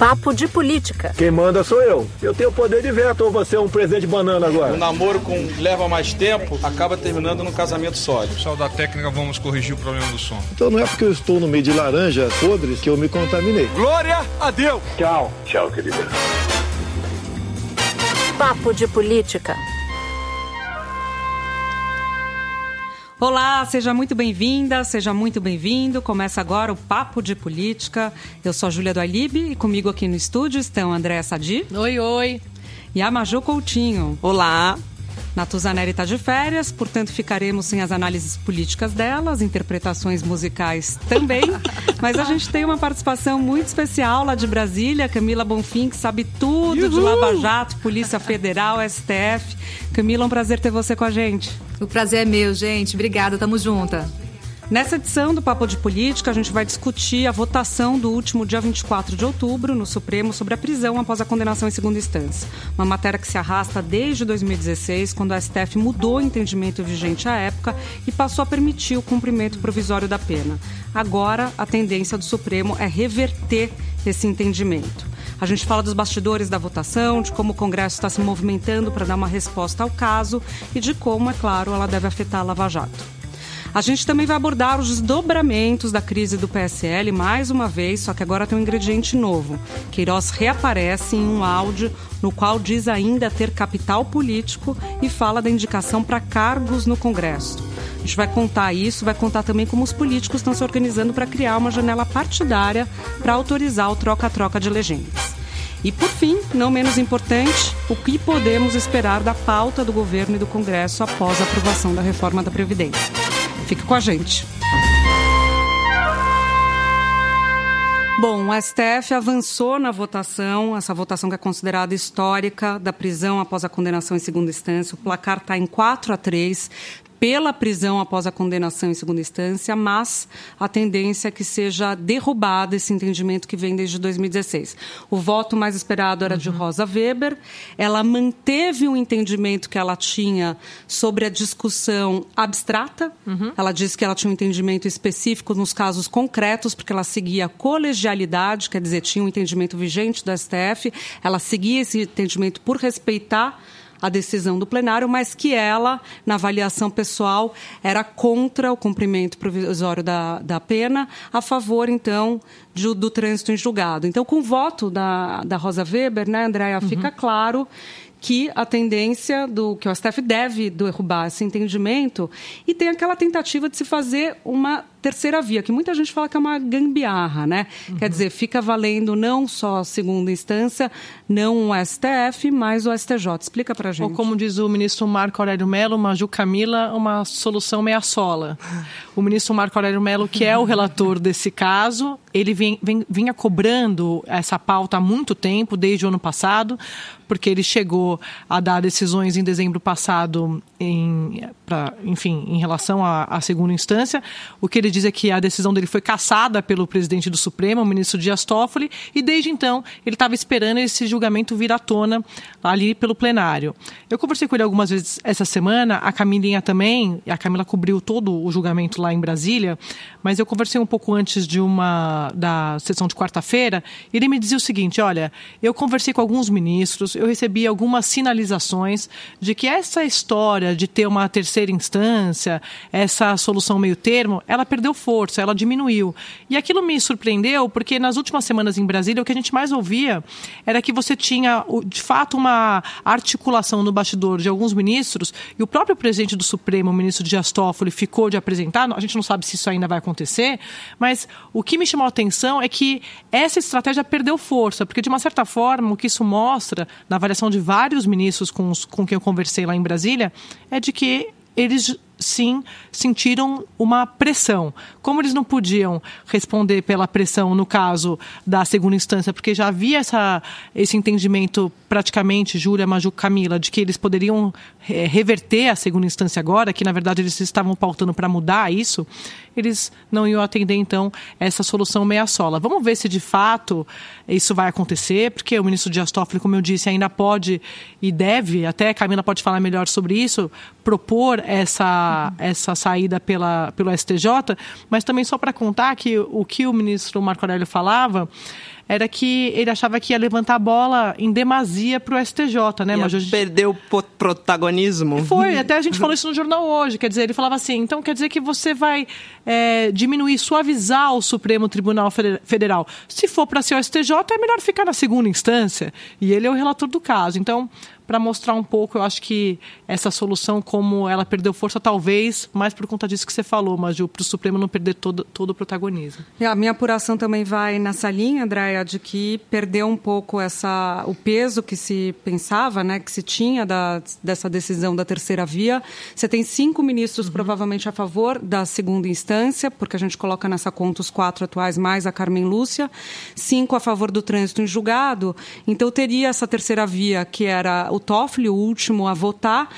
Papo de política. Quem manda sou eu. Eu tenho poder de veto ou você é um presente de banana agora? O namoro com leva mais tempo acaba terminando num casamento sólido. Pessoal da técnica, vamos corrigir o problema do som. Então não é porque eu estou no meio de laranjas podres que eu me contaminei. Glória a Deus! Tchau. Tchau, querida. Papo de política. Olá, seja muito bem-vinda, seja muito bem-vindo. Começa agora o Papo de Política. Eu sou a Júlia do Alibe e comigo aqui no estúdio estão Andréa Sadi. Oi, oi. E a Maju Coutinho. Olá. Natuzaneri está de férias, portanto ficaremos sem as análises políticas dela, as interpretações musicais também. Mas a gente tem uma participação muito especial lá de Brasília, Camila Bonfim, que sabe tudo Uhul. de Lava Jato, Polícia Federal, STF. Camila, é um prazer ter você com a gente. O prazer é meu, gente. Obrigada, tamo junta. Nessa edição do Papo de Política, a gente vai discutir a votação do último dia 24 de outubro no Supremo sobre a prisão após a condenação em segunda instância. Uma matéria que se arrasta desde 2016, quando a STF mudou o entendimento vigente à época e passou a permitir o cumprimento provisório da pena. Agora, a tendência do Supremo é reverter esse entendimento. A gente fala dos bastidores da votação, de como o Congresso está se movimentando para dar uma resposta ao caso e de como, é claro, ela deve afetar a Lava Jato. A gente também vai abordar os desdobramentos da crise do PSL mais uma vez, só que agora tem um ingrediente novo. Queiroz reaparece em um áudio no qual diz ainda ter capital político e fala da indicação para cargos no Congresso. A gente vai contar isso, vai contar também como os políticos estão se organizando para criar uma janela partidária para autorizar o troca-troca de legendas. E, por fim, não menos importante, o que podemos esperar da pauta do governo e do Congresso após a aprovação da reforma da Previdência. Fique com a gente. Bom, o STF avançou na votação, essa votação que é considerada histórica da prisão após a condenação em segunda instância. O placar está em 4 a 3 pela prisão após a condenação em segunda instância, mas a tendência é que seja derrubado esse entendimento que vem desde 2016. O voto mais esperado era uhum. de Rosa Weber. Ela manteve o entendimento que ela tinha sobre a discussão abstrata. Uhum. Ela disse que ela tinha um entendimento específico nos casos concretos, porque ela seguia a colegialidade, quer dizer, tinha um entendimento vigente do STF. Ela seguia esse entendimento por respeitar a decisão do plenário, mas que ela, na avaliação pessoal, era contra o cumprimento provisório da, da pena, a favor, então, de, do trânsito em julgado. Então, com o voto da, da Rosa Weber, né, Andréia, uhum. fica claro que a tendência do que o STF deve derrubar esse entendimento e tem aquela tentativa de se fazer uma terceira via, que muita gente fala que é uma gambiarra, né? Uhum. Quer dizer, fica valendo não só a segunda instância, não o STF, mas o STJ. Explica pra gente. Ou como diz o ministro Marco Aurélio Mello, Maju Camila, uma solução meia sola. O ministro Marco Aurélio Mello, que é o relator desse caso, ele vem, vem, vinha cobrando essa pauta há muito tempo, desde o ano passado, porque ele chegou a dar decisões em dezembro passado, em, pra, enfim, em relação à segunda instância. O que ele ele diz é que a decisão dele foi cassada pelo presidente do Supremo, o ministro Dias Toffoli, e desde então ele estava esperando esse julgamento vir à tona ali pelo plenário. Eu conversei com ele algumas vezes essa semana, a Camilinha também, a Camila cobriu todo o julgamento lá em Brasília, mas eu conversei um pouco antes de uma da sessão de quarta-feira, e ele me dizia o seguinte: olha, eu conversei com alguns ministros, eu recebi algumas sinalizações de que essa história de ter uma terceira instância, essa solução meio termo, ela perdeu força, ela diminuiu. E aquilo me surpreendeu porque nas últimas semanas em Brasília o que a gente mais ouvia era que você tinha de fato uma articulação no bastidor de alguns ministros e o próprio presidente do Supremo, o ministro Dias Toffoli, ficou de apresentar. A gente não sabe se isso ainda vai acontecer, mas o que me chamou a atenção é que essa estratégia perdeu força, porque de uma certa forma o que isso mostra na avaliação de vários ministros com, os, com quem eu conversei lá em Brasília é de que eles sim sentiram uma pressão. Como eles não podiam responder pela pressão no caso da segunda instância, porque já havia essa, esse entendimento praticamente, Júlia, Maju, Camila, de que eles poderiam é, reverter a segunda instância agora, que na verdade eles estavam pautando para mudar isso, eles não iam atender então essa solução meia sola. Vamos ver se de fato isso vai acontecer, porque o ministro Dias Toffoli, como eu disse, ainda pode e deve, até Camila pode falar melhor sobre isso, propor essa, essa saída pela, pelo STJ, mas também só para contar que o que o ministro Marco Aurélio falava era que ele achava que ia levantar a bola em demasia para o STJ, né? Mas gente... perdeu o protagonismo. Foi, até a gente falou isso no jornal hoje. Quer dizer, ele falava assim: então quer dizer que você vai é, diminuir, suavizar o Supremo Tribunal Federal. Se for para ser o STJ, é melhor ficar na segunda instância. E ele é o relator do caso. Então, para mostrar um pouco, eu acho que essa solução, como ela perdeu força, talvez, mais por conta disso que você falou, Maju, para o Supremo não perder todo, todo o protagonismo. E a minha apuração também vai nessa linha, Andréia, de que perdeu um pouco essa, o peso que se pensava, né, que se tinha da, dessa decisão da terceira via. Você tem cinco ministros uhum. provavelmente a favor da segunda instância, porque a gente coloca nessa conta os quatro atuais mais a Carmen Lúcia, cinco a favor do trânsito em julgado. Então teria essa terceira via, que era o Toffoli, o último a votar,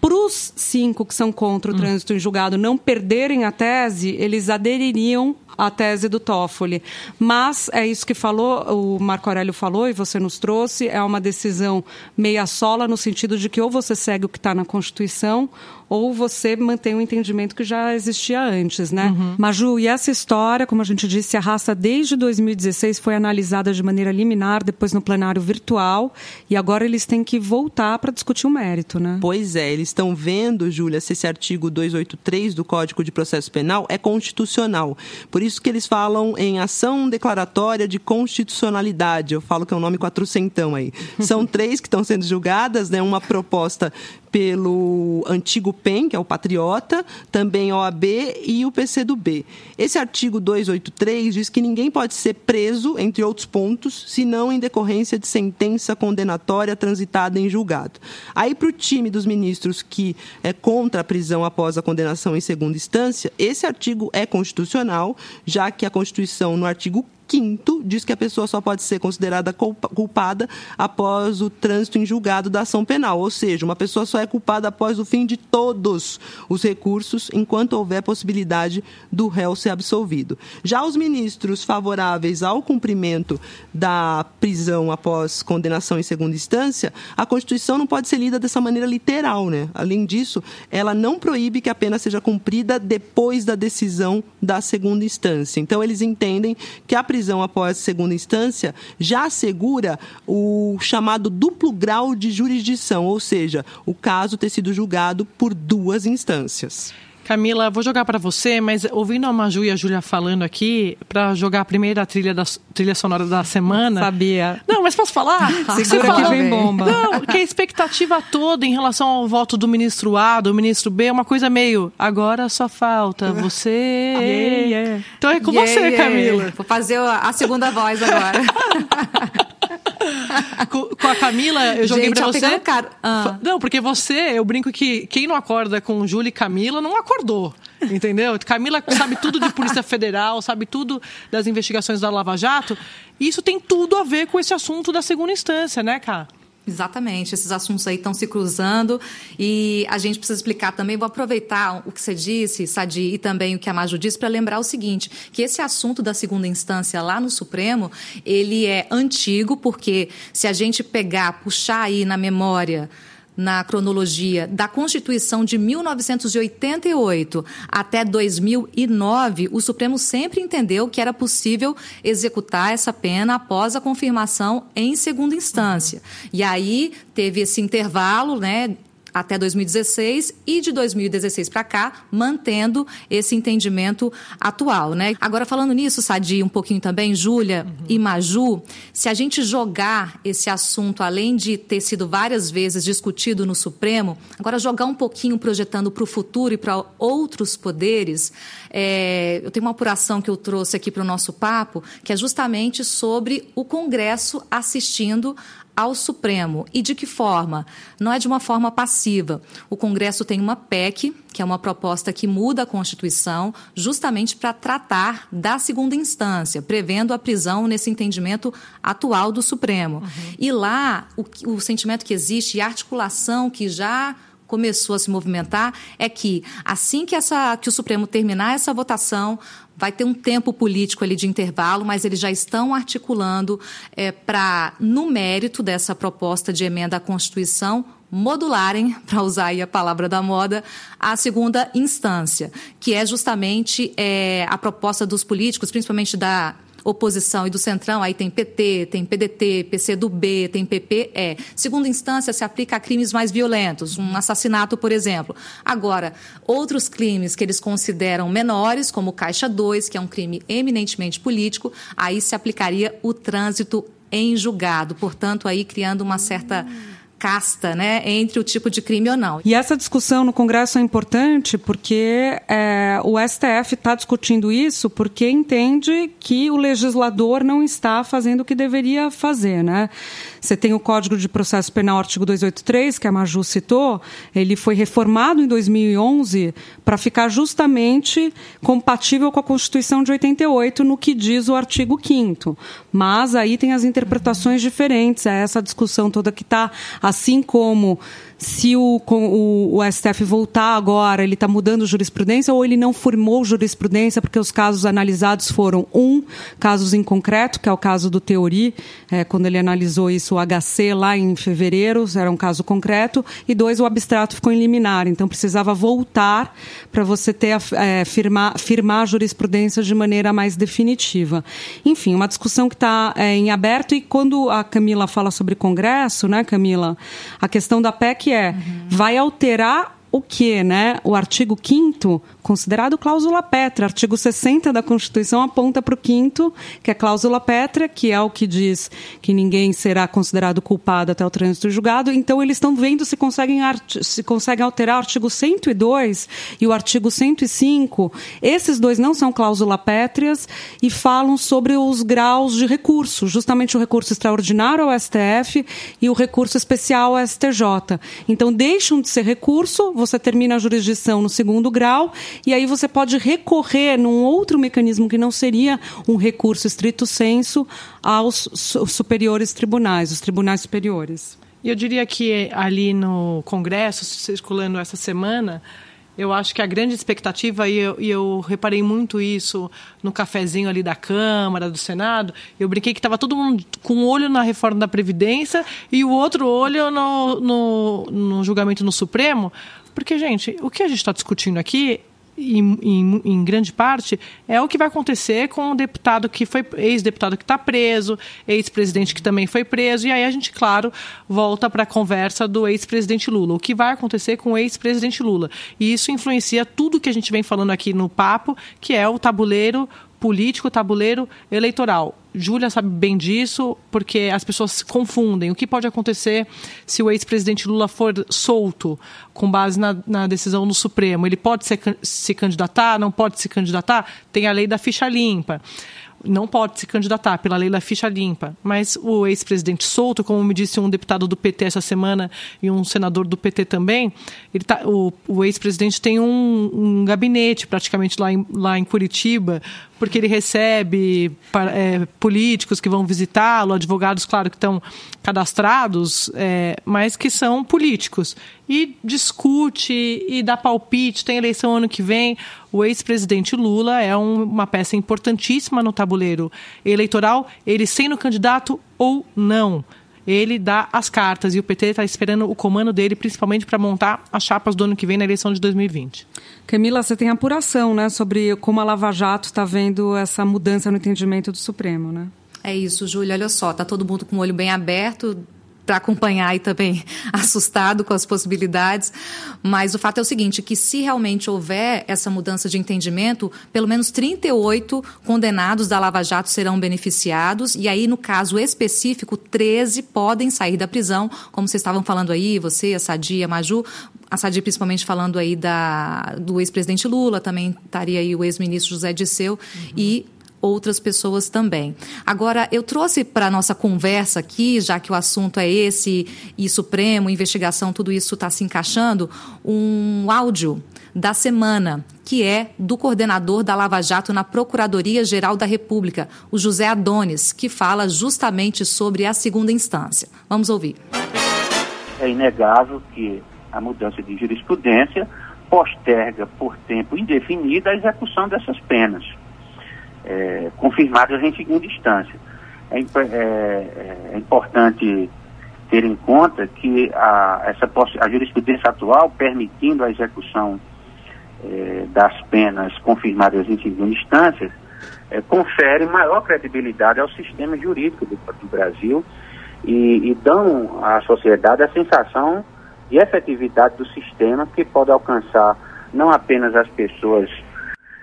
para os cinco que são contra o hum. trânsito em julgado não perderem a tese, eles adeririam à tese do Toffoli. Mas é isso que falou, o Marco Aurélio falou e você nos trouxe, é uma decisão meia sola no sentido de que ou você segue o que está na Constituição ou você mantém o um entendimento que já existia antes, né? Uhum. Maju, e essa história, como a gente disse, arrasta desde 2016, foi analisada de maneira liminar, depois no plenário virtual, e agora eles têm que voltar para discutir o mérito, né? Pois é, eles estão vendo, Júlia, se esse artigo 283 do Código de Processo Penal é constitucional. Por isso que eles falam em ação declaratória de constitucionalidade. Eu falo que é um nome quatrocentão aí. São três que estão sendo julgadas, né? Uma proposta pelo antigo PEN, que é o Patriota, também OAB e o PCdoB. Esse artigo 283 diz que ninguém pode ser preso, entre outros pontos, senão em decorrência de sentença condenatória transitada em julgado. Aí, para o time dos ministros que é contra a prisão após a condenação em segunda instância, esse artigo é constitucional, já que a Constituição, no artigo quinto diz que a pessoa só pode ser considerada culpada após o trânsito em julgado da ação penal, ou seja, uma pessoa só é culpada após o fim de todos os recursos, enquanto houver possibilidade do réu ser absolvido. Já os ministros favoráveis ao cumprimento da prisão após condenação em segunda instância, a Constituição não pode ser lida dessa maneira literal, né? Além disso, ela não proíbe que a pena seja cumprida depois da decisão da segunda instância. Então, eles entendem que a prisão prisão após segunda instância já assegura o chamado duplo grau de jurisdição, ou seja, o caso ter sido julgado por duas instâncias. Camila, vou jogar para você, mas ouvindo a Maju e a Júlia falando aqui, para jogar a primeira trilha, da, trilha sonora da semana. Sabia. Não, mas posso falar? Segura que vem bomba. Não, que a expectativa toda em relação ao voto do ministro A, do ministro B, é uma coisa meio. Agora só falta você. Yeah, yeah. Então é com yeah, você, Camila. Vou fazer a segunda voz agora. com, com, a Camila, eu joguei Gente, pra você. Caro. Ah. Não, porque você, eu brinco que quem não acorda com Júlia e Camila não acordou. Entendeu? Camila sabe tudo de Polícia Federal, sabe tudo das investigações da Lava Jato. E isso tem tudo a ver com esse assunto da segunda instância, né, cara? Exatamente, esses assuntos aí estão se cruzando e a gente precisa explicar também. Vou aproveitar o que você disse, Sadi, e também o que a Maju disse, para lembrar o seguinte: que esse assunto da segunda instância lá no Supremo, ele é antigo, porque se a gente pegar, puxar aí na memória na cronologia da Constituição de 1988 até 2009, o Supremo sempre entendeu que era possível executar essa pena após a confirmação em segunda instância. E aí teve esse intervalo, né, até 2016 e de 2016 para cá, mantendo esse entendimento atual. Né? Agora, falando nisso, Sadi, um pouquinho também, Júlia uhum. e Maju, se a gente jogar esse assunto, além de ter sido várias vezes discutido no Supremo, agora jogar um pouquinho projetando para o futuro e para outros poderes, é, eu tenho uma apuração que eu trouxe aqui para o nosso papo, que é justamente sobre o Congresso assistindo ao Supremo. E de que forma? Não é de uma forma passiva. O Congresso tem uma PEC, que é uma proposta que muda a Constituição, justamente para tratar da segunda instância, prevendo a prisão nesse entendimento atual do Supremo. Uhum. E lá, o, o sentimento que existe e a articulação que já começou a se movimentar é que assim que, essa, que o Supremo terminar essa votação, vai ter um tempo político ali de intervalo, mas eles já estão articulando é, para, no mérito dessa proposta de emenda à Constituição, modularem, para usar aí a palavra da moda, a segunda instância, que é justamente é, a proposta dos políticos, principalmente da oposição e do Centrão, aí tem PT, tem PDT, PCdoB, tem PP, é. Segunda instância se aplica a crimes mais violentos, um assassinato, por exemplo. Agora, outros crimes que eles consideram menores, como Caixa 2, que é um crime eminentemente político, aí se aplicaria o trânsito em julgado, portanto, aí criando uma certa casta né, entre o tipo de crime ou não. E essa discussão no Congresso é importante porque é, o STF está discutindo isso porque entende que o legislador não está fazendo o que deveria fazer. Né? Você tem o Código de Processo Penal, artigo 283, que a Maju citou, ele foi reformado em 2011 para ficar justamente compatível com a Constituição de 88 no que diz o artigo 5 Mas aí tem as interpretações diferentes, é essa discussão toda que está assim como se o, o, o STF voltar agora, ele está mudando jurisprudência ou ele não formou jurisprudência porque os casos analisados foram, um, casos em concreto, que é o caso do Teori, é, quando ele analisou isso, o HC lá em fevereiro, era um caso concreto, e dois, o abstrato ficou em liminar, então precisava voltar para você ter é, firmar, firmar a jurisprudência de maneira mais definitiva. Enfim, uma discussão que está é, em aberto e quando a Camila fala sobre Congresso, né, Camila, a questão da PEC que é, uhum. vai alterar o que, né? O artigo 5 considerado cláusula pétrea. Artigo 60 da Constituição aponta para o quinto, que é cláusula pétrea, que é o que diz que ninguém será considerado culpado até o trânsito julgado. Então, eles estão vendo se conseguem, se conseguem alterar o artigo 102 e o artigo 105. Esses dois não são cláusula pétreas e falam sobre os graus de recurso, justamente o recurso extraordinário ao STF e o recurso especial ao STJ. Então, deixam de ser recurso, você termina a jurisdição no segundo grau e aí você pode recorrer num outro mecanismo que não seria um recurso estrito senso aos superiores tribunais, os tribunais superiores. E eu diria que ali no Congresso, circulando essa semana, eu acho que a grande expectativa, e eu, e eu, reparei muito isso no cafezinho ali da Câmara, do Senado, eu brinquei que estava todo mundo com um olho na reforma da Previdência e o outro olho no, no, no julgamento no Supremo, porque, gente, o que a gente está discutindo aqui em, em, em, grande parte, é o que vai acontecer com o deputado que foi ex-deputado que está preso, ex-presidente que também foi preso, e aí a gente, claro, volta para a conversa do ex-presidente Lula. O que vai acontecer com o ex-presidente Lula? E isso influencia tudo que a gente vem falando aqui no papo, que é o tabuleiro político, tabuleiro eleitoral. Júlia sabe bem disso, porque as pessoas se confundem. O que pode acontecer se o ex-presidente Lula for solto com base na, na, decisão do Supremo? Ele pode se, se candidatar? Não pode se candidatar? Tem a lei da ficha limpa não pode se candidatar pela lei da ficha limpa. Mas o ex-presidente solto, como me disse um deputado do PT essa semana e um senador do PT também, ele tá, o, o ex-presidente tem um, um, gabinete praticamente lá em, lá em Curitiba, porque ele recebe é, políticos que vão visitá-lo, advogados, claro, que estão cadastrados, é, mas que são políticos. E discute e dá palpite, tem eleição ano que vem. O ex-presidente Lula é um, uma peça importantíssima no tabuleiro eleitoral, ele sendo candidato ou não ele dá as cartas e o PT está esperando o comando dele, principalmente para montar as chapas do ano que vem na eleição de 2020. Camila, você tem apuração né, sobre como a Lava Jato está vendo essa mudança no entendimento do Supremo, né? É isso, Júlia. Olha só, tá todo mundo com o olho bem aberto para acompanhar e também assustado com as possibilidades. Mas o fato é o seguinte, que se realmente houver essa mudança de entendimento, pelo menos 38 condenados da Lava Jato serão beneficiados e aí no caso específico, 13 podem sair da prisão, como vocês estavam falando aí, você, a Sadia, a Maju, a Sadia principalmente falando aí da, do ex-presidente Lula, também estaria aí o ex-ministro José Disseu uhum. e outras pessoas também. Agora, eu trouxe para a nossa conversa aqui, já que o assunto é esse, e Supremo, investigação, tudo isso está se encaixando, um áudio da semana, que é do coordenador da Lava Jato na Procuradoria-Geral da República, o José Adonis, que fala justamente sobre a segunda instância. Vamos ouvir. É inegável que a mudança de jurisprudência posterga por tempo indefinido a execução dessas penas é, confirmadas em segunda instância. É, é, é, importante ter em conta que a, essa, a jurisprudência atual, permitindo a execução é, das penas confirmadas em segunda instância, é, confere maior credibilidade ao sistema jurídico do, do Brasil e, e dão à sociedade a sensação de efetividade do sistema que pode alcançar não apenas as pessoas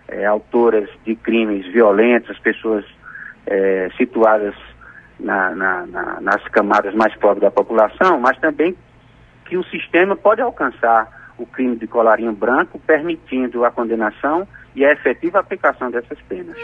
é, autoras de crimes violentos, as pessoas é, situadas na, na, na, nas camadas mais pobres da população, mas também que o sistema pode alcançar o crime de colarinho branco, permitindo a condenação e a efetiva aplicação dessas penas.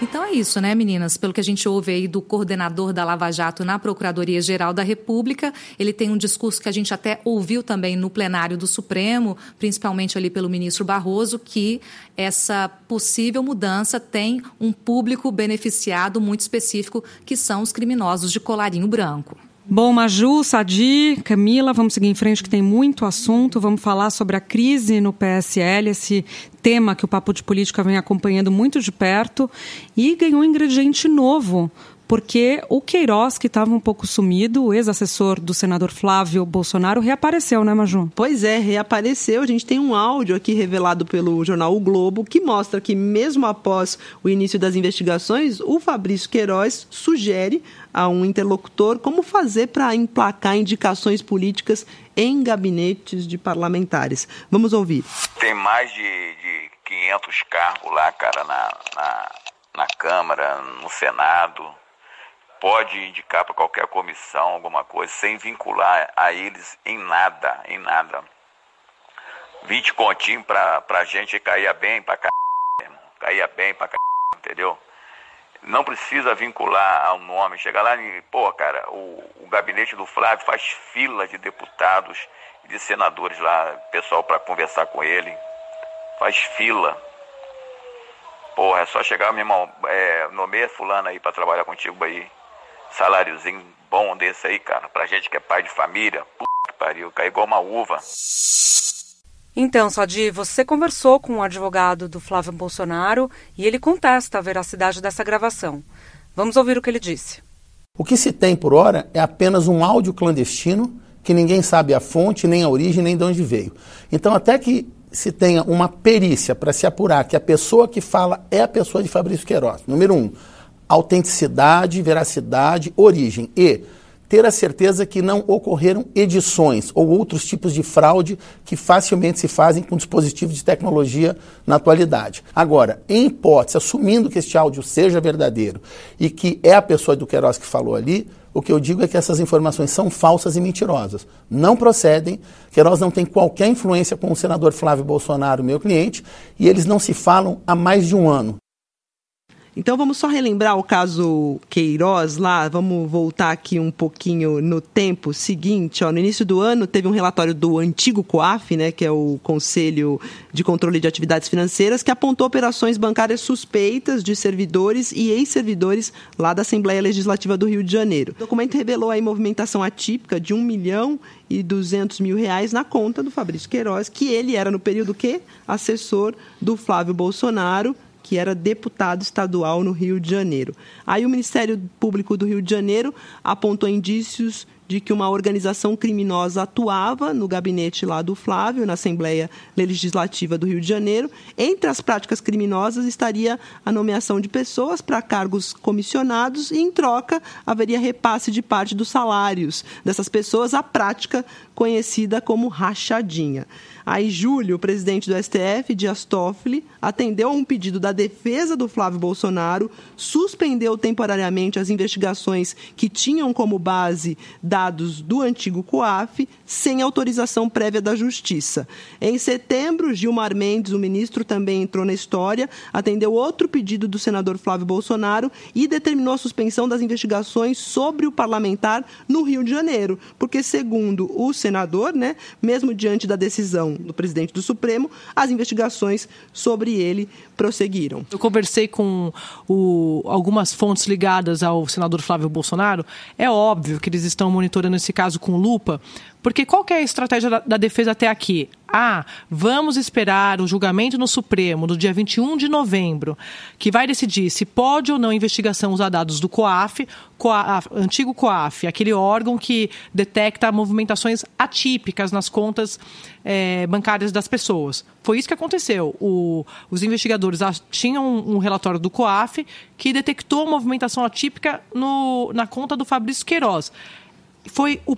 Então é isso, né, meninas? Pelo que a gente ouve aí do coordenador da Lava Jato na Procuradoria-Geral da República, ele tem um discurso que a gente até ouviu também no plenário do Supremo, principalmente ali pelo ministro Barroso, que essa possível mudança tem um público beneficiado muito específico, que são os criminosos de colarinho branco. Bom, Maju, Sadi, Camila, vamos seguir em frente que tem muito assunto. Vamos falar sobre a crise no PSL, esse tema que o Papo de Política vem acompanhando muito de perto e ganhou um ingrediente novo porque o Queiroz, que estava um pouco sumido, o ex-assessor do senador Flávio Bolsonaro, reapareceu, né, Maju? Pois é, reapareceu. A gente tem um áudio aqui revelado pelo jornal O Globo que mostra que, mesmo após o início das investigações, o Fabrício Queiroz sugere a um interlocutor como fazer para emplacar indicações políticas em gabinetes de parlamentares. Vamos ouvir. Tem mais de, de 500 cargos lá, cara, na, na, na Câmara, no Senado pode indicar para qualquer comissão alguma coisa sem vincular a eles em nada, em nada. 20 continhos para a gente caía bem para cá, caía bem para cá, entendeu? Não precisa vincular ao nome, chegar lá e, pô, cara, o, o gabinete do Flávio faz fila de deputados e de senadores lá, pessoal para conversar com ele, faz fila. Porra, é só chegar, meu irmão, é, nomeia fulano aí para trabalhar contigo aí saláriozinho bom desse aí, cara, pra gente que é pai de família, puta que pariu, cai igual uma uva. Então, Sadi, você conversou com o um advogado do Flávio Bolsonaro e ele contesta a veracidade dessa gravação. Vamos ouvir o que ele disse. O que se tem por hora é apenas um áudio clandestino que ninguém sabe a fonte, nem a origem, nem de onde veio. Então, até que se tenha uma perícia para se apurar que a pessoa que fala é a pessoa de Fabrício Queiroz, número um, autenticidade, veracidade, origem e ter a certeza que não ocorreram edições ou outros tipos de fraude que facilmente se fazem com dispositivos de tecnologia na atualidade. Agora, em hipótese, assumindo que este áudio seja verdadeiro e que é a pessoa do Queiroz que falou ali, o que eu digo é que essas informações são falsas e mentirosas. Não procedem, Queiroz não tem qualquer influência com o senador Flávio Bolsonaro, meu cliente, e eles não se falam há mais de um ano. Então vamos só relembrar o caso Queiroz lá, vamos voltar aqui um pouquinho no tempo seguinte, ó, no início do ano teve um relatório do antigo COAF, né, que é o Conselho de Controle de Atividades Financeiras, que apontou operações bancárias suspeitas de servidores e ex-servidores lá da Assembleia Legislativa do Rio de Janeiro. O documento revelou aí movimentação atípica de 1 milhão e 200 mil reais na conta do Fabrício Queiroz, que ele era no período que? Assessor do Flávio Bolsonaro, que era deputado estadual no Rio de Janeiro. Aí o Ministério Público do Rio de Janeiro apontou indícios de que uma organização criminosa atuava no gabinete lá do Flávio, na Assembleia Legislativa do Rio de Janeiro. Entre as práticas criminosas estaria a nomeação de pessoas para cargos comissionados e, em troca, haveria repasse de parte dos salários dessas pessoas, a prática conhecida como rachadinha. Aí, Júlio, o presidente do STF, Dias Toffoli, atendeu a um pedido da defesa do Flávio Bolsonaro, suspendeu temporariamente as investigações que tinham como base dados do antigo COAF, sem autorização prévia da Justiça. Em setembro, Gilmar Mendes, o ministro, também entrou na história, atendeu outro pedido do senador Flávio Bolsonaro e determinou a suspensão das investigações sobre o parlamentar no Rio de Janeiro, porque, segundo o senador, né, mesmo diante da decisão do presidente do Supremo, as investigações sobre ele prosseguiram. Eu conversei com o, algumas fontes ligadas ao senador Flávio Bolsonaro. É óbvio que eles estão monitorando esse caso com lupa, porque qual é a estratégia da, da, defesa até aqui? Ah, vamos esperar o julgamento no Supremo no dia 21 de novembro, que vai decidir se pode ou não investigação usar dados do COAF, COAF antigo COAF, aquele órgão que detecta movimentações atípicas nas contas é, bancárias das pessoas. Foi isso que aconteceu. O, os investigadores tinham um, um, relatório do COAF que detectou movimentação atípica no, na conta do Fabrício Queiroz foi o,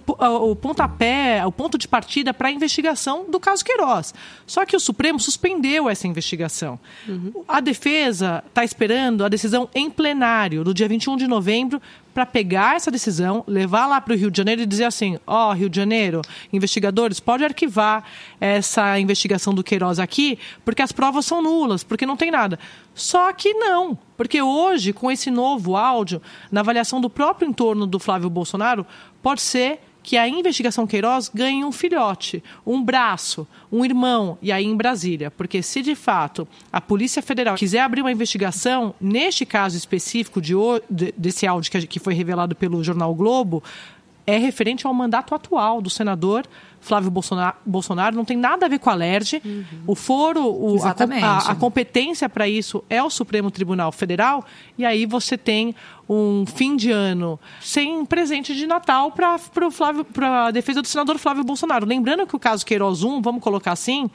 o pontapé, o ponto de partida para a investigação do caso Queiroz. Só que o Supremo suspendeu essa investigação. Uhum. A defesa está esperando a decisão em plenário, do dia 21 de novembro, para pegar essa decisão, levar lá para o Rio de Janeiro e dizer assim: ó, oh, Rio de Janeiro, investigadores, pode arquivar essa investigação do Queiroz aqui, porque as provas são nulas, porque não tem nada. Só que não, porque hoje, com esse novo áudio, na avaliação do próprio entorno do Flávio Bolsonaro, pode ser que a investigação Queiroz ganhe um filhote, um braço, um irmão, e aí em Brasília. Porque se de fato a Polícia Federal quiser abrir uma investigação, neste caso específico de, desse áudio que foi revelado pelo jornal Globo, é referente ao mandato atual do senador Flávio Bolsonaro, Bolsonaro não tem nada a ver com a LERJ. Uhum. O foro, o, a, a, a, competência para isso é o Supremo Tribunal Federal, e aí você tem um fim de ano sem presente de Natal para a defesa do senador Flávio Bolsonaro. Lembrando que o caso Queiroz 1, vamos colocar assim,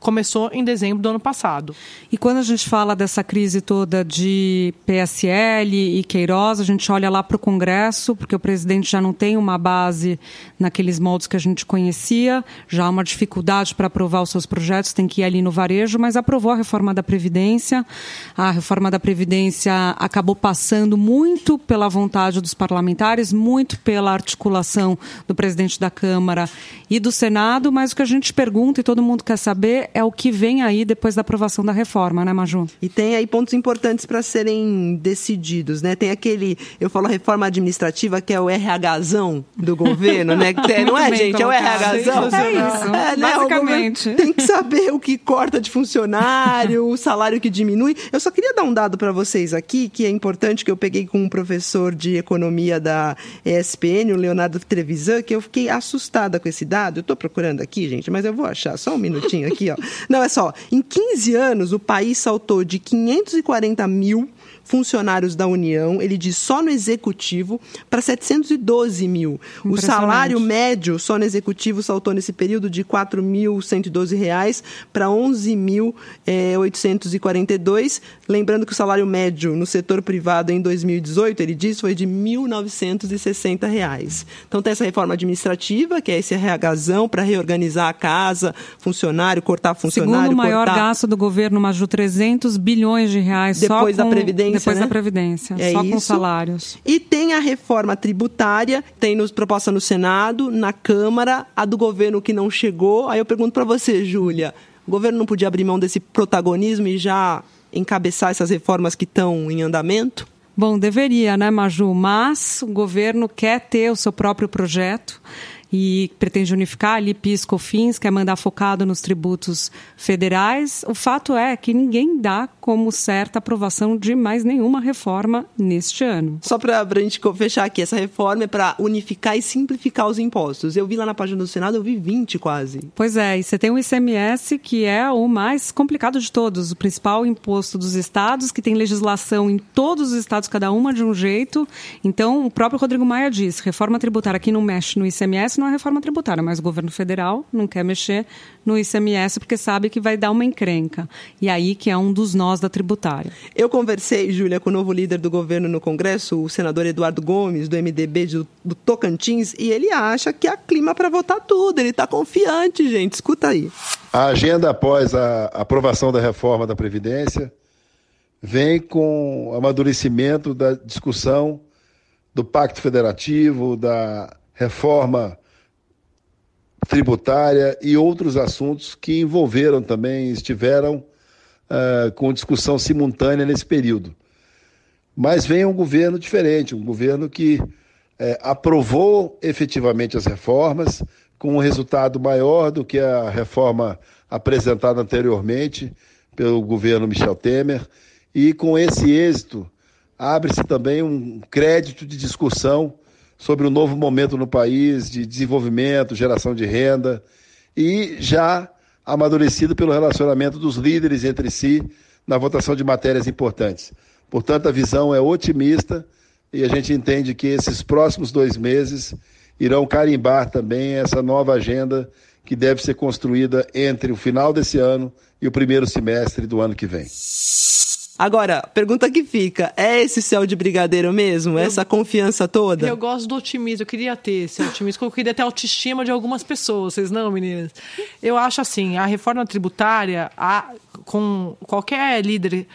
começou em dezembro do ano passado. E quando a gente fala dessa crise toda de PSL e Queiroz, a gente olha lá para o Congresso, porque o presidente já não tem uma base naqueles moldes que a gente conhecia, já há uma dificuldade para aprovar os seus projetos, tem que ir ali no varejo, mas aprovou a reforma da Previdência. A reforma da Previdência acabou passando muito pela vontade dos parlamentares, muito pela articulação do presidente da Câmara e do Senado, mas o que a gente pergunta e todo mundo quer saber é o que vem aí depois da aprovação da reforma, né, Maju? E tem aí pontos importantes para serem decididos, né? Tem aquele, eu falo reforma administrativa, que é o RHzão do governo, né? não é, gente? É o RHzão. É isso, é, né? basicamente. Tem que saber o que corta de funcionário, o salário que diminui. Eu só queria dar um dado para vocês aqui, que é importante, que eu peguei com um professor de economia da ESPN, o Leonardo Trevisan, que eu fiquei assustada com esse dado. Eu estou procurando aqui, gente, mas eu vou achar. Só um minutinho aqui, ó. Não, é só. Em 15 anos, o país saltou de 540 mil funcionários da União, ele diz só no executivo, para 712 mil. O salário médio só no executivo saltou nesse período de R$ 4.112 para R$ 11.842. Lembrando que o salário médio no setor privado em 2018, ele diz, foi de 1.960 reais. Então tem essa reforma administrativa, que é esse RHzão para reorganizar a casa, funcionário, cortar funcionário. Segundo o maior cortar... gasto do governo, Maju, 300 bilhões de reais depois só com... da Previdência depois né? da Previdência, é só isso. com salários. E tem a reforma tributária, tem nos, proposta no Senado, na Câmara, a do governo que não chegou. Aí eu pergunto para você, Júlia, o governo não podia abrir mão desse protagonismo e já encabeçar essas reformas que estão em andamento? Bom, deveria, né, Maju? Mas o governo quer ter o seu próprio projeto e pretende unificar ali PIS, COFINS, quer mandar focado nos tributos federais. O fato é que ninguém dá como certa aprovação de mais nenhuma reforma neste ano. Só para a gente fechar aqui, essa reforma é para unificar e simplificar os impostos. Eu vi lá na página do Senado, eu vi 20 quase. Pois é, e você tem o ICMS, que é o mais complicado de todos, o principal imposto dos estados, que tem legislação em todos os estados, cada uma de um jeito. Então, o próprio Rodrigo Maia diz, reforma tributária que não mexe no ICMS não é reforma tributária, mas o governo federal não quer mexer no ICMS porque sabe que vai dar uma encrenca. E aí que é um dos nós da tributária. Eu conversei, Júlia, com o novo líder do governo no Congresso, o senador Eduardo Gomes, do MDB do, do Tocantins, e ele acha que há clima para votar tudo. Ele está confiante, gente. Escuta aí. A agenda após a aprovação da reforma da Previdência vem com o amadurecimento da discussão do Pacto Federativo, da reforma tributária e outros assuntos que envolveram também, estiveram uh, com discussão simultânea nesse período. Mas vem um governo diferente, um governo que eh, aprovou efetivamente as reformas, com um resultado maior do que a reforma apresentada anteriormente pelo governo Michel Temer, e com esse êxito abre-se também um crédito de discussão sobre o novo momento no país de desenvolvimento, geração de renda e já amadurecido pelo relacionamento dos líderes entre si na votação de matérias importantes. Portanto, a visão é otimista e a gente entende que esses próximos dois meses irão carimbar também essa nova agenda que deve ser construída entre o final desse ano e o primeiro semestre do ano que vem. Agora, pergunta que fica: é esse céu de brigadeiro mesmo? Eu, essa confiança toda? Eu gosto do otimismo, eu queria ter esse otimismo, eu queria ter a autoestima de algumas pessoas, vocês não, meninas? Eu acho assim: a reforma tributária, a, com qualquer líder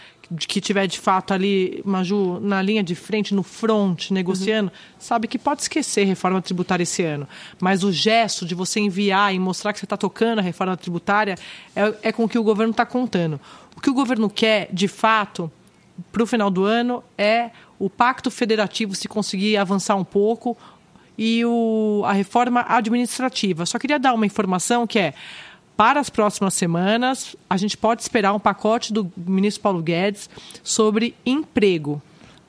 que tiver de fato ali, Maju, na linha de frente, no front, negociando, uhum. sabe que pode esquecer reforma tributária esse ano. Mas o gesto de você enviar e mostrar que você está tocando a reforma tributária é, é com o que o governo está contando. O que o governo quer, de fato, para o final do ano é o pacto federativo se conseguir avançar um pouco e o, a reforma administrativa. Só queria dar uma informação que é para as próximas semanas, a gente pode esperar um pacote do ministro Paulo Guedes sobre emprego.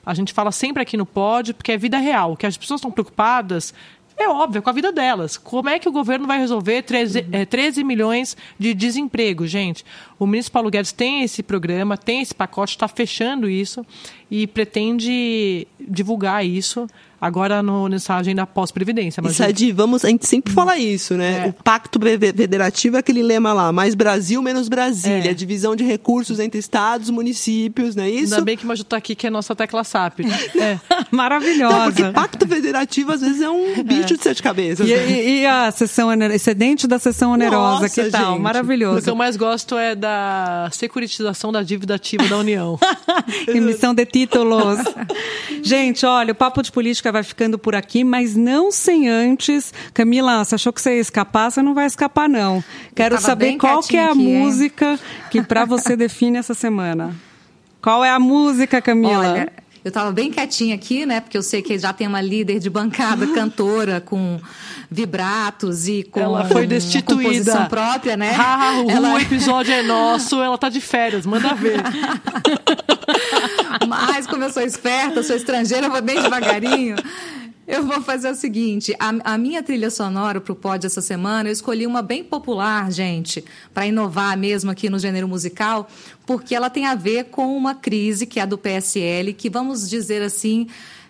A gente fala sempre aqui no Pod, porque é vida real. que as pessoas estão preocupadas é óbvio, com a vida delas. Como é que o governo vai resolver 13, uhum. é, 13 milhões de desemprego, gente? O ministro Paulo Guedes tem esse programa, tem esse pacote, está fechando isso e pretende divulgar isso agora no, nessa agenda pós-previdência. Mas Sadi, vamos, a gente sempre fala isso, né? É. O pacto federativo é aquele lema lá, mais Brasil, menos Brasília, é. divisão de recursos entre estados, municípios, não é isso? Ainda bem que o Maju tá aqui, que é a nossa tecla SAP. É. Maravilhosa. Não, porque pacto federativo, às vezes, é um bicho de sete cabeças. E, e, e a sessão excedente da sessão onerosa, nossa, que tal? Gente. Maravilhoso. O que eu mais gosto é da securitização da dívida ativa da União. Emissão de títulos. gente, olha, o Papo de Política vai ficando por aqui, mas não sem antes. Camila, você achou que você ia escapar? Você não vai escapar, não. Quero saber qual que é a aqui, música hein? que para você define essa semana. Qual é a música, Camila? Olha, eu estava bem quietinha aqui, né? Porque eu sei que já tem uma líder de bancada, cantora, com vibratos e com ela foi destituída composição própria, né? Ah, ela... o episódio é nosso, ela tá de férias, manda ver. Mas como eu sou esperta, sou estrangeira, vou bem devagarinho. Eu vou fazer o seguinte: a, a minha trilha sonora para o pod essa semana, eu escolhi uma bem popular, gente, para inovar mesmo aqui no gênero musical, porque ela tem a ver com uma crise que é a do PSL, que vamos dizer assim.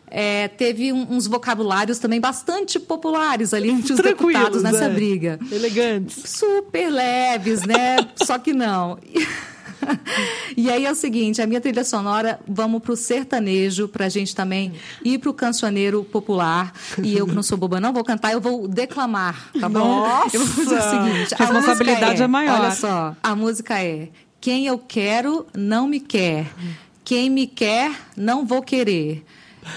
É, teve um, uns vocabulários também bastante populares ali entre os deputados nessa é. briga. Elegantes. Super leves, né? Só que não. e aí é o seguinte, a minha trilha sonora, vamos para o sertanejo, para a gente também ir para o cancioneiro popular. E eu, que não sou boba, não vou cantar, eu vou declamar, tá bom? Nossa! Eu vou fazer o seguinte. A responsabilidade é, é maior. Olha só, a música é Quem eu quero não me quer. Quem me quer, não vou querer.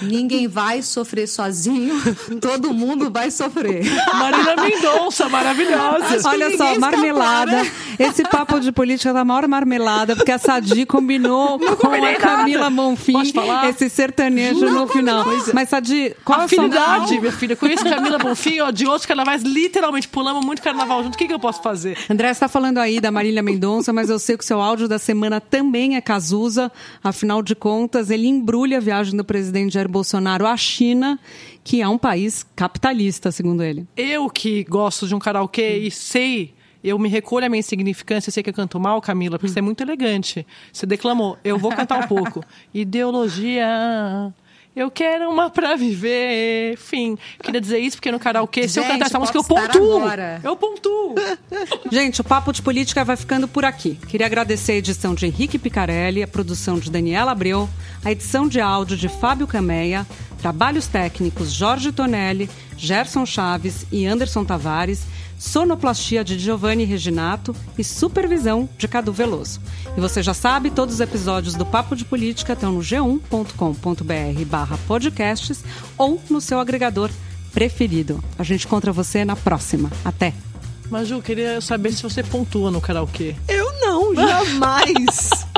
Ninguém vai sofrer sozinho, todo mundo vai sofrer. Marina Mendonça, maravilhosa. Olha só, marmelada. né? Esse papo de política da maior marmelada, porque a Sadi combinou Não com a Camila Monfim esse sertanejo no final. É. Mas, Sadi, qual Afinidade, a sua... minha filha. Conheço Camila Monfim, ó, de outros carnavais, literalmente pulamos muito carnaval junto. O que, que eu posso fazer? André, você está falando aí da Marília Mendonça, mas eu sei que o seu áudio da semana também é Cazuza. Afinal de contas, ele embrulha a viagem do presidente Jair Bolsonaro à China, que é um país capitalista, segundo ele. Eu que gosto de um karaokê e sei eu me recolho a minha insignificância, sei que eu canto mal, Camila, porque você é muito elegante. Você declamou, eu vou cantar um pouco. Ideologia. Eu quero uma pra viver. Enfim, queria dizer isso porque no karaokê, se eu cantar essa música, eu pontuo. Agora. Eu pontuo. Gente, o Papo de Política vai ficando por aqui. Queria agradecer a edição de Henrique Picarelli, a produção de Daniela Abreu, a edição de áudio de Fábio Cameia, trabalhos técnicos Jorge Tonelli, Gerson Chaves e Anderson Tavares sonoplastia de Giovanni Reginato e supervisão de Cadu Veloso. E você já sabe, todos os episódios do Papo de Política estão no g1.com.br barra podcasts ou no seu agregador preferido. A gente encontra você na próxima. Até! Maju, queria saber se você pontua no karaokê. Eu não, jamais!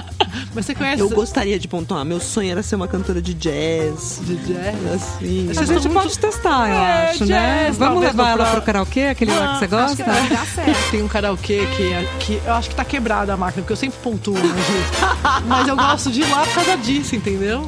Mas você conhece? Eu gostaria de pontuar. Meu sonho era ser uma cantora de jazz. De jazz? Assim. A gente muito... pode testar, eu é, acho, né? jazz, né? Vamos levar ela pro karaokê, aquele ah, lá que você gosta? Que vai dar certo. Tem um karaokê que, que eu acho que tá quebrada a máquina, porque eu sempre pontuo, Mas eu gosto de ir lá por causa disso, entendeu?